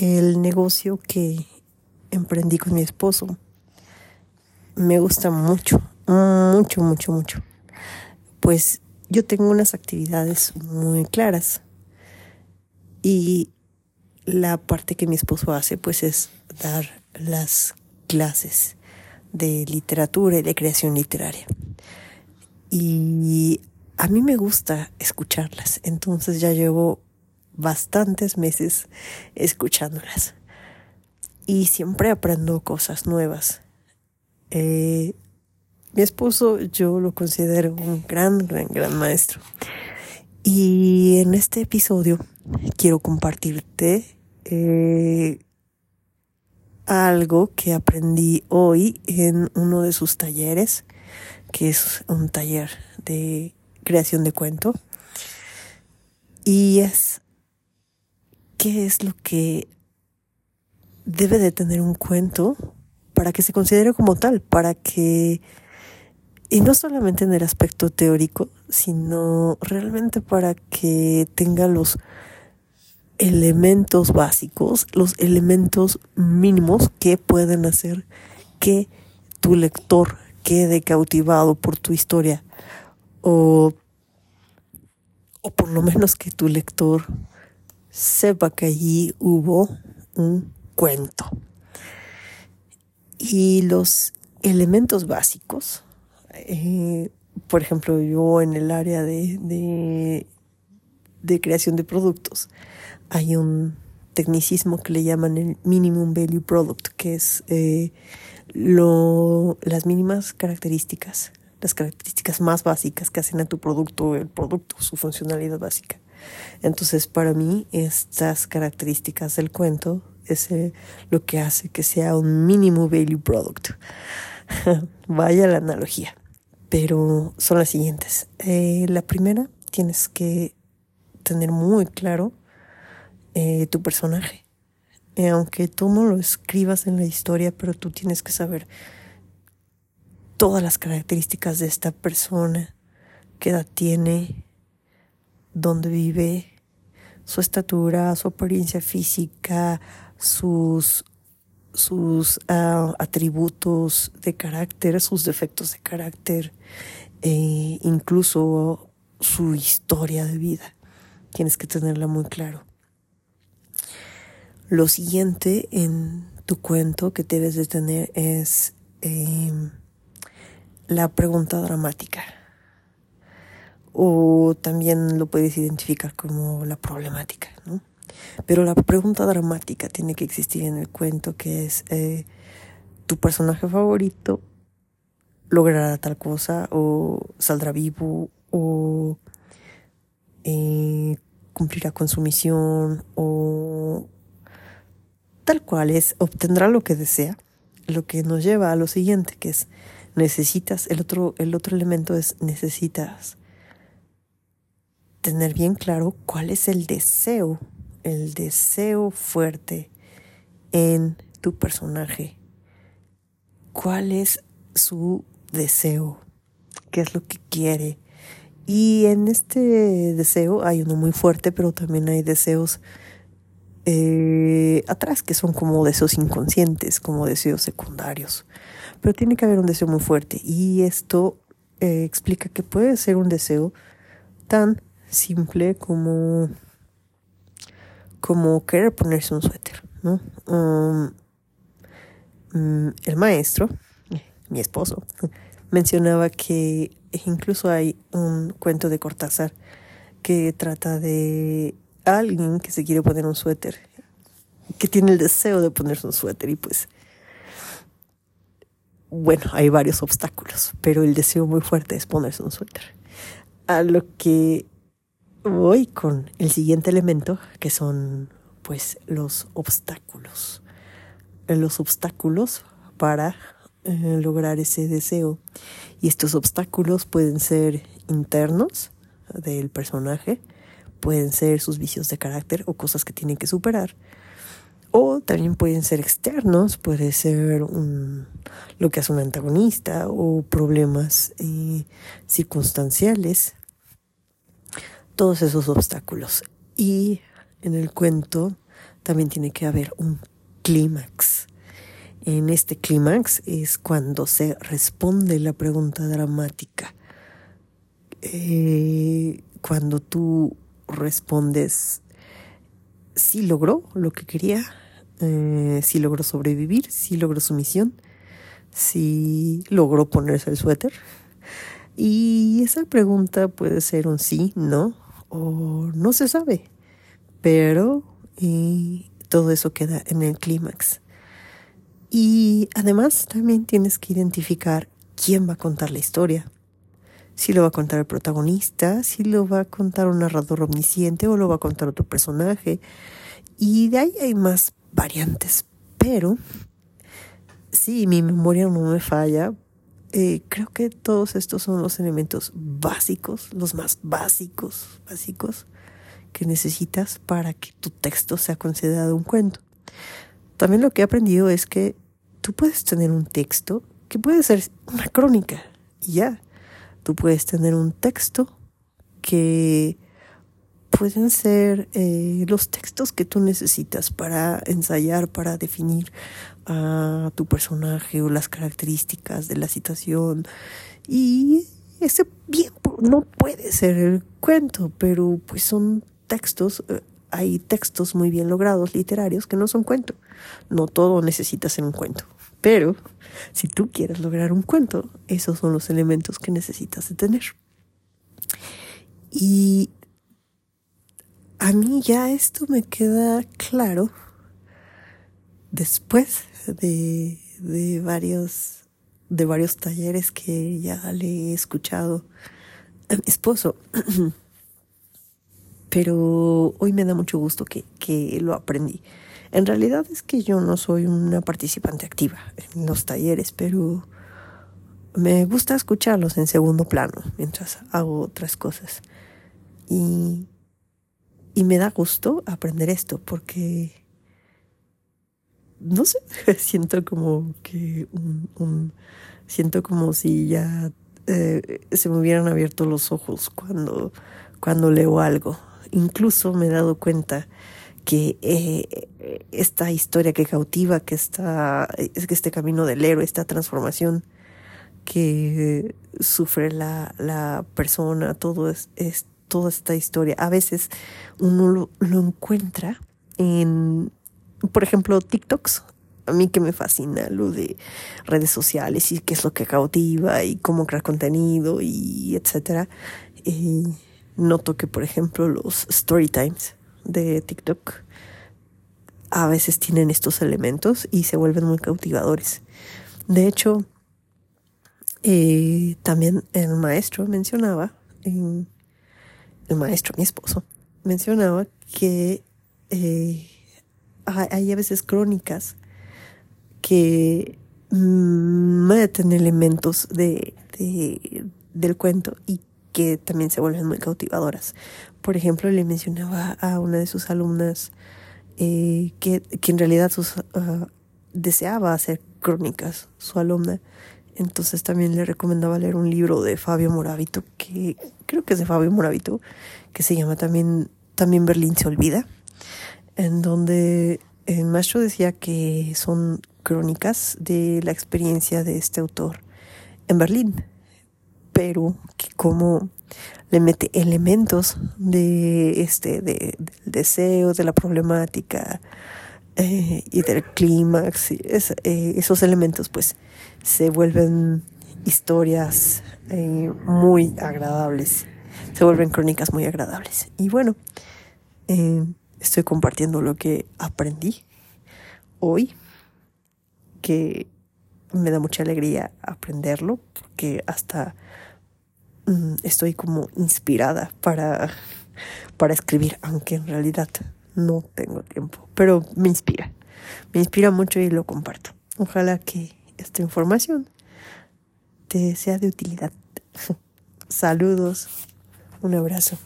el negocio que emprendí con mi esposo me gusta mucho, mucho, mucho, mucho. Pues yo tengo unas actividades muy claras y la parte que mi esposo hace pues es dar las clases de literatura y de creación literaria. Y a mí me gusta escucharlas, entonces ya llevo bastantes meses escuchándolas. Y siempre aprendo cosas nuevas. Eh, mi esposo yo lo considero un gran, gran, gran maestro. Y en este episodio quiero compartirte eh, algo que aprendí hoy en uno de sus talleres, que es un taller de creación de cuento. Y es qué es lo que debe de tener un cuento para que se considere como tal, para que, y no solamente en el aspecto teórico, sino realmente para que tenga los elementos básicos, los elementos mínimos que pueden hacer que tu lector quede cautivado por tu historia o, o por lo menos que tu lector sepa que allí hubo un cuento. Y los elementos básicos, eh, por ejemplo, yo en el área de, de, creación de productos, hay un tecnicismo que le llaman el Minimum Value Product, que es eh, lo, las mínimas características, las características más básicas que hacen a tu producto, el producto, su funcionalidad básica. Entonces, para mí, estas características del cuento es eh, lo que hace que sea un mínimo value product. Vaya la analogía. Pero son las siguientes. Eh, la primera, tienes que tener muy claro eh, tu personaje. aunque tú no lo escribas en la historia, pero tú tienes que saber todas las características de esta persona, qué edad tiene, dónde vive, su estatura, su apariencia física, sus, sus ah, atributos de carácter, sus defectos de carácter, e incluso su historia de vida. Tienes que tenerla muy claro. Lo siguiente en tu cuento que debes de tener es em, la pregunta dramática o también lo puedes identificar como la problemática, ¿no? Pero la pregunta dramática tiene que existir en el cuento, que es, eh, ¿tu personaje favorito logrará tal cosa o saldrá vivo o eh, cumplirá con su misión o tal cual es, obtendrá lo que desea, lo que nos lleva a lo siguiente, que es necesitas, el otro, el otro elemento es necesitas tener bien claro cuál es el deseo, el deseo fuerte en tu personaje. ¿Cuál es su deseo? ¿Qué es lo que quiere? Y en este deseo hay uno muy fuerte, pero también hay deseos eh, atrás que son como deseos inconscientes, como deseos secundarios. Pero tiene que haber un deseo muy fuerte y esto eh, explica que puede ser un deseo tan simple como, como querer ponerse un suéter, ¿no? Um, mm, el maestro, mi esposo, mencionaba que incluso hay un cuento de Cortázar que trata de alguien que se quiere poner un suéter, que tiene el deseo de ponerse un suéter y pues bueno, hay varios obstáculos, pero el deseo muy fuerte es ponerse un suéter. A lo que voy con el siguiente elemento, que son pues los obstáculos. Los obstáculos para eh, lograr ese deseo. Y estos obstáculos pueden ser internos del personaje, pueden ser sus vicios de carácter o cosas que tienen que superar. O también pueden ser externos, puede ser lo que hace un antagonista o problemas eh, circunstanciales todos esos obstáculos. Y en el cuento también tiene que haber un clímax. En este clímax es cuando se responde la pregunta dramática. Eh, cuando tú respondes, sí logró lo que quería, eh, sí logró sobrevivir, sí logró su misión, sí logró ponerse el suéter. Y esa pregunta puede ser un sí, no, o no se sabe, pero todo eso queda en el clímax. Y además también tienes que identificar quién va a contar la historia. Si lo va a contar el protagonista, si lo va a contar un narrador omnisciente o lo va a contar otro personaje. Y de ahí hay más variantes. Pero, si mi memoria no me falla, eh, creo que todos estos son los elementos básicos, los más básicos, básicos que necesitas para que tu texto sea considerado un cuento. También lo que he aprendido es que tú puedes tener un texto que puede ser una crónica y ya. Tú puedes tener un texto que pueden ser eh, los textos que tú necesitas para ensayar, para definir a tu personaje o las características de la situación. Y ese bien no puede ser el cuento, pero pues son textos, eh, hay textos muy bien logrados, literarios, que no son cuento. No todo necesita ser un cuento. Pero si tú quieres lograr un cuento, esos son los elementos que necesitas de tener. Y a mí ya esto me queda claro después de, de varios de varios talleres que ya le he escuchado a mi esposo. pero hoy me da mucho gusto que, lo aprendí. En realidad es que yo no soy una participante activa en los talleres, pero me gusta escucharlos en segundo plano mientras hago otras cosas. Y, y me da gusto aprender esto porque, no sé, siento como que siento como si ya eh, se me hubieran abierto los ojos cuando, cuando leo algo. Incluso me he dado cuenta que eh, esta historia que cautiva, que, está, que este camino del héroe, esta transformación que sufre la, la persona, todo es, es, toda esta historia, a veces uno lo, encuentra en, por ejemplo, TikToks, a mí que me fascina lo de redes sociales y qué es lo que cautiva y cómo crear contenido y etcétera. Eh, noto que, por ejemplo, los story times de TikTok a veces tienen estos elementos y se vuelven muy cautivadores. De hecho, eh, también el maestro mencionaba, el maestro, mi esposo, mencionaba que eh, hay a veces crónicas que meten elementos de, de, del cuento y que también se vuelven muy cautivadoras. Por ejemplo, le mencionaba a una de sus alumnas eh, que, que, en realidad ah, deseaba hacer crónicas, su alumna. Entonces también le recomendaba leer un libro de Fabio Moravito, que creo que es de Fabio Moravito, que se llama también, también Berlín se olvida, en donde el maestro decía que son crónicas de la experiencia de este autor en Berlín pero que como le mete elementos de este de, del deseo, de la problemática eh, y del clímax, eh, esos elementos pues se vuelven historias eh, muy agradables, se vuelven crónicas muy agradables. Y bueno, estoy compartiendo lo que aprendí hoy, que me da mucha alegría aprenderlo, porque hasta Mm, estoy como inspirada para, para escribir, aunque en realidad no tengo tiempo, pero me inspira, me inspira mucho y lo comparto. Ojalá que esta información te sea de utilidad. Saludos, un abrazo.